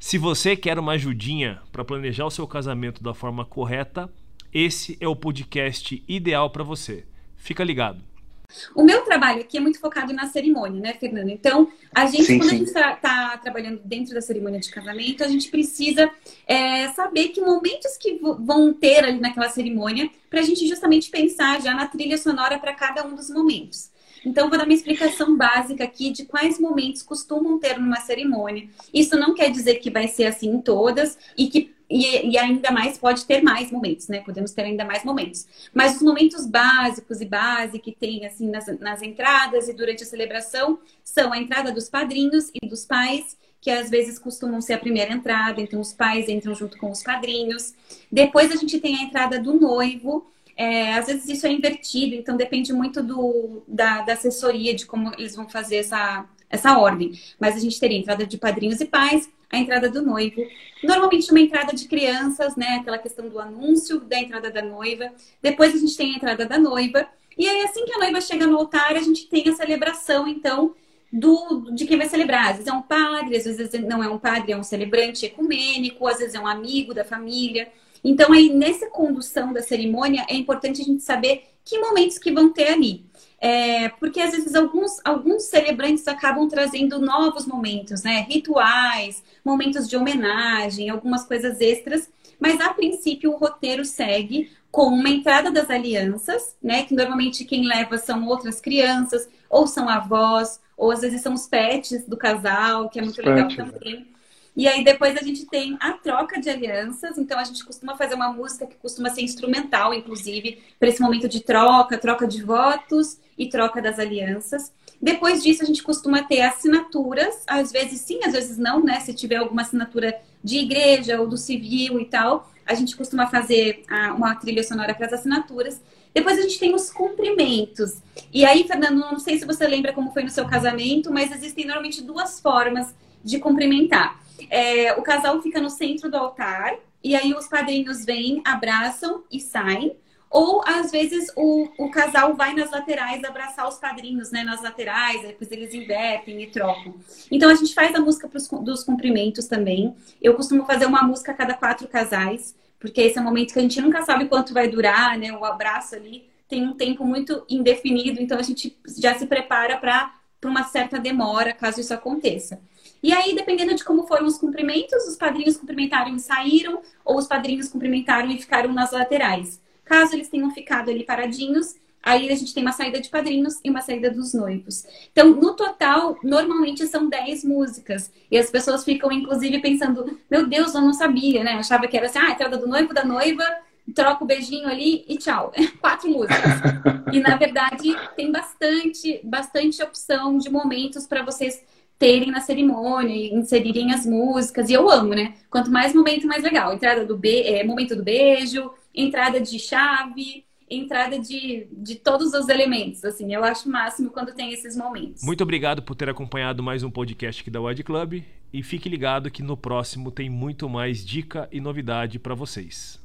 Se você quer uma ajudinha para planejar o seu casamento da forma correta, esse é o podcast ideal para você. Fica ligado. O meu trabalho aqui é muito focado na cerimônia, né, Fernando? Então, a gente, sim, quando sim. a gente está tá trabalhando dentro da cerimônia de casamento, a gente precisa é, saber que momentos que vão ter ali naquela cerimônia, para a gente justamente pensar já na trilha sonora para cada um dos momentos. Então, vou dar uma explicação básica aqui de quais momentos costumam ter numa cerimônia. Isso não quer dizer que vai ser assim em todas e que e, e, ainda mais pode ter mais momentos, né? Podemos ter ainda mais momentos. Mas os momentos básicos e base que tem assim nas, nas entradas e durante a celebração são a entrada dos padrinhos e dos pais, que às vezes costumam ser a primeira entrada, então os pais entram junto com os padrinhos. Depois a gente tem a entrada do noivo, é, às vezes isso é invertido, então depende muito do, da, da, assessoria, de como eles vão fazer essa, essa ordem. Mas a gente teria a entrada de padrinhos e pais, a entrada do noivo. Normalmente uma entrada de crianças, né? Aquela questão do anúncio da entrada da noiva. Depois a gente tem a entrada da noiva. E aí, assim que a noiva chega no altar, a gente tem a celebração, então, do, de quem vai celebrar. Às vezes é um padre, às vezes não é um padre, é um celebrante ecumênico, às vezes é um amigo da família. Então, aí, nessa condução da cerimônia, é importante a gente saber que momentos que vão ter ali. É, porque às vezes alguns, alguns celebrantes acabam trazendo novos momentos, né? Rituais, momentos de homenagem, algumas coisas extras, mas a princípio o roteiro segue com uma entrada das alianças, né? Que normalmente quem leva são outras crianças, ou são avós, ou às vezes são os pets do casal, que é muito legal também. E aí depois a gente tem a troca de alianças. Então a gente costuma fazer uma música que costuma ser instrumental, inclusive, para esse momento de troca, troca de votos e troca das alianças. Depois disso a gente costuma ter assinaturas, às vezes sim, às vezes não, né? Se tiver alguma assinatura de igreja ou do civil e tal, a gente costuma fazer uma trilha sonora para as assinaturas. Depois a gente tem os cumprimentos. E aí, Fernando, não sei se você lembra como foi no seu casamento, mas existem normalmente duas formas de cumprimentar. É, o casal fica no centro do altar e aí os padrinhos vêm, abraçam e saem. Ou às vezes o, o casal vai nas laterais abraçar os padrinhos, né? Nas laterais, depois eles invertem e trocam. Então a gente faz a música pros, dos cumprimentos também. Eu costumo fazer uma música a cada quatro casais, porque esse é um momento que a gente nunca sabe quanto vai durar, né? O abraço ali tem um tempo muito indefinido, então a gente já se prepara para uma certa demora, caso isso aconteça. E aí, dependendo de como foram os cumprimentos, os padrinhos cumprimentaram e saíram, ou os padrinhos cumprimentaram e ficaram nas laterais. Caso eles tenham ficado ali paradinhos, aí a gente tem uma saída de padrinhos e uma saída dos noivos. Então, no total, normalmente são 10 músicas. E as pessoas ficam, inclusive, pensando: meu Deus, eu não sabia, né? Achava que era assim, ah, entrada do noivo, da noiva, troca o beijinho ali e tchau. Quatro músicas. E na verdade tem bastante, bastante opção de momentos para vocês terem na cerimônia inserirem as músicas. E eu amo, né? Quanto mais momento, mais legal. Entrada do be é, momento do beijo, entrada de chave, entrada de, de todos os elementos. Assim, eu acho máximo quando tem esses momentos. Muito obrigado por ter acompanhado mais um podcast aqui da Wed Club. E fique ligado que no próximo tem muito mais dica e novidade para vocês.